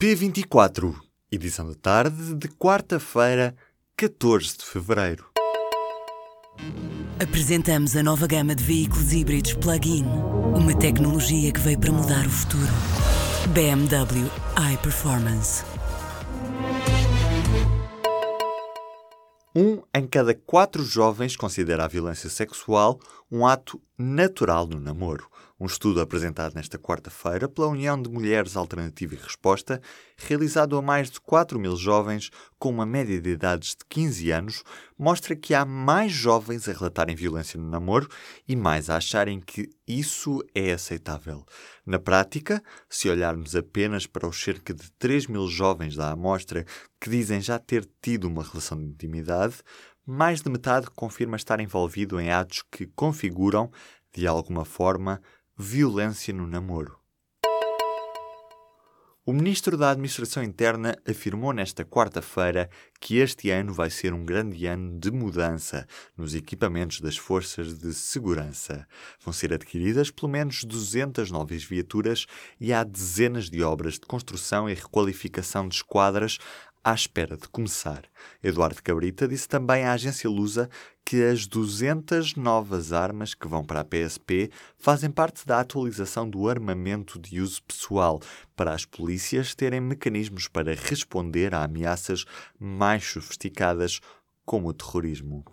P24, edição da tarde de quarta-feira, 14 de fevereiro. Apresentamos a nova gama de veículos híbridos plug-in. Uma tecnologia que veio para mudar o futuro. BMW iPerformance. Um em cada quatro jovens considera a violência sexual um ato natural no namoro. Um estudo apresentado nesta quarta-feira pela União de Mulheres Alternativa e Resposta, realizado a mais de 4 mil jovens com uma média de idades de 15 anos, mostra que há mais jovens a relatarem violência no namoro e mais a acharem que isso é aceitável. Na prática, se olharmos apenas para os cerca de 3 mil jovens da amostra que dizem já ter tido uma relação de intimidade, mais de metade confirma estar envolvido em atos que configuram, de alguma forma, violência no namoro. O ministro da Administração Interna afirmou nesta quarta-feira que este ano vai ser um grande ano de mudança nos equipamentos das forças de segurança. Vão ser adquiridas pelo menos 200 novas viaturas e há dezenas de obras de construção e requalificação de esquadras à espera de começar. Eduardo Cabrita disse também à agência Lusa que as 200 novas armas que vão para a PSP fazem parte da atualização do armamento de uso pessoal, para as polícias terem mecanismos para responder a ameaças mais sofisticadas, como o terrorismo.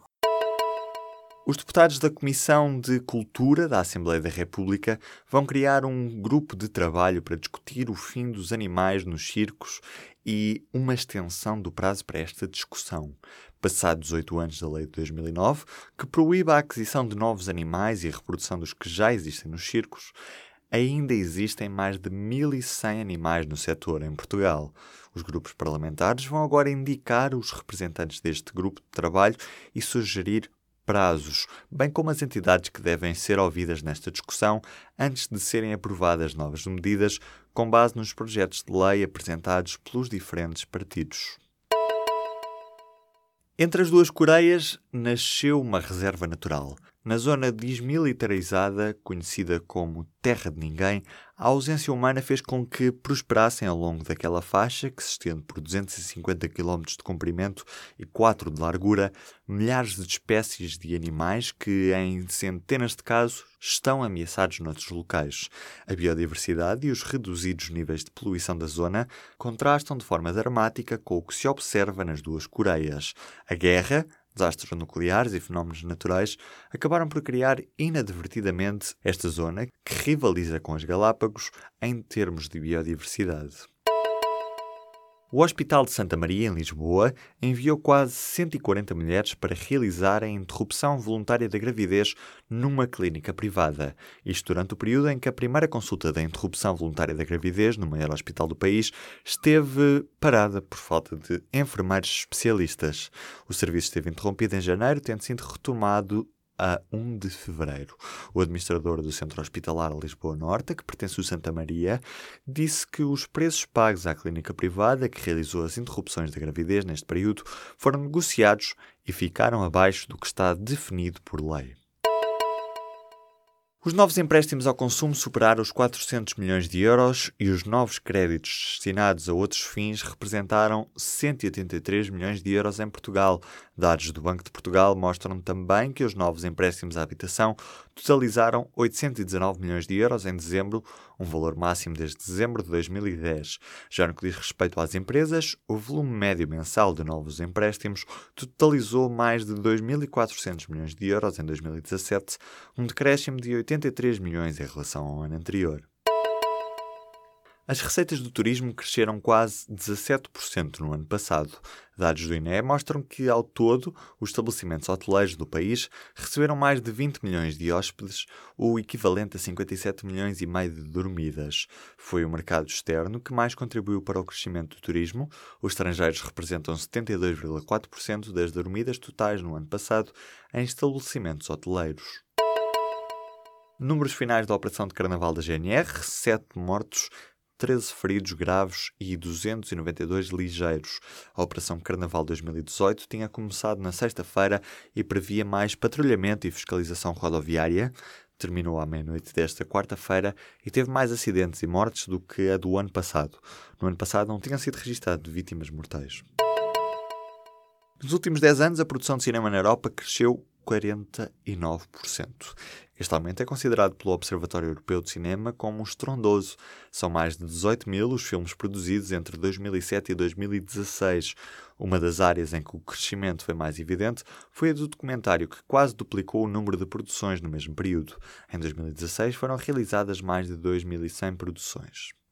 Os deputados da Comissão de Cultura da Assembleia da República vão criar um grupo de trabalho para discutir o fim dos animais nos circos e uma extensão do prazo para esta discussão. Passados oito anos da Lei de 2009, que proíbe a aquisição de novos animais e a reprodução dos que já existem nos circos, ainda existem mais de 1.100 animais no setor em Portugal. Os grupos parlamentares vão agora indicar os representantes deste grupo de trabalho e sugerir prazos, bem como as entidades que devem ser ouvidas nesta discussão antes de serem aprovadas novas medidas com base nos projetos de lei apresentados pelos diferentes partidos. Entre as duas Coreias nasceu uma reserva natural. Na zona desmilitarizada, conhecida como Terra de Ninguém, a ausência humana fez com que prosperassem ao longo daquela faixa, que se estende por 250 km de comprimento e 4 de largura, milhares de espécies de animais que, em centenas de casos, estão ameaçados noutros locais. A biodiversidade e os reduzidos níveis de poluição da zona contrastam de forma dramática com o que se observa nas duas Coreias. A guerra, desastres nucleares e fenómenos naturais acabaram por criar inadvertidamente esta zona que rivaliza com as Galápagos em termos de biodiversidade. O Hospital de Santa Maria, em Lisboa, enviou quase 140 mulheres para realizarem interrupção voluntária da gravidez numa clínica privada. Isto durante o período em que a primeira consulta da interrupção voluntária da gravidez no maior hospital do país esteve parada por falta de enfermeiros especialistas. O serviço esteve interrompido em janeiro, tendo sido retomado a 1 de fevereiro. O administrador do Centro Hospitalar Lisboa Norte, que pertence ao Santa Maria, disse que os preços pagos à clínica privada que realizou as interrupções da gravidez neste período foram negociados e ficaram abaixo do que está definido por lei. Os novos empréstimos ao consumo superaram os 400 milhões de euros e os novos créditos destinados a outros fins representaram 183 milhões de euros em Portugal. Dados do Banco de Portugal mostram também que os novos empréstimos à habitação totalizaram 819 milhões de euros em dezembro, um valor máximo desde dezembro de 2010. Já no que diz respeito às empresas, o volume médio mensal de novos empréstimos totalizou mais de 2.400 milhões de euros em 2017, um decréscimo de 80 83 milhões em relação ao ano anterior. As receitas do turismo cresceram quase 17% no ano passado. Dados do INE mostram que, ao todo, os estabelecimentos hoteleiros do país receberam mais de 20 milhões de hóspedes, o equivalente a 57 milhões e meio de dormidas. Foi o mercado externo que mais contribuiu para o crescimento do turismo. Os estrangeiros representam 72,4% das dormidas totais no ano passado em estabelecimentos hoteleiros. Números finais da operação de carnaval da GNR: 7 mortos, 13 feridos graves e 292 ligeiros. A Operação Carnaval 2018 tinha começado na sexta-feira e previa mais patrulhamento e fiscalização rodoviária. terminou à meia-noite desta quarta-feira e teve mais acidentes e mortes do que a do ano passado. No ano passado não tinham sido registradas vítimas mortais. Nos últimos 10 anos, a produção de cinema na Europa cresceu 49%. Este aumento é considerado pelo Observatório Europeu de Cinema como um estrondoso. São mais de 18 mil os filmes produzidos entre 2007 e 2016. Uma das áreas em que o crescimento foi mais evidente foi a do documentário, que quase duplicou o número de produções no mesmo período. Em 2016 foram realizadas mais de 2.100 produções.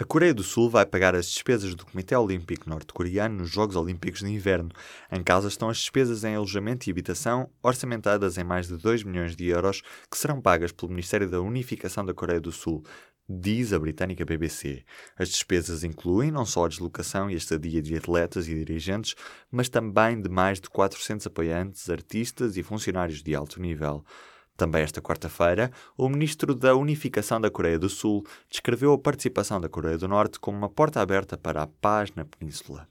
A Coreia do Sul vai pagar as despesas do Comitê Olímpico Norte-Coreano nos Jogos Olímpicos de Inverno. Em causa estão as despesas em alojamento e habitação, orçamentadas em mais de 2 milhões de euros, que serão pagas pelo Ministério da Unificação da Coreia do Sul, diz a britânica BBC. As despesas incluem não só a deslocação e a estadia de atletas e dirigentes, mas também de mais de 400 apoiantes, artistas e funcionários de alto nível. Também esta quarta-feira, o ministro da Unificação da Coreia do Sul descreveu a participação da Coreia do Norte como uma porta aberta para a paz na península.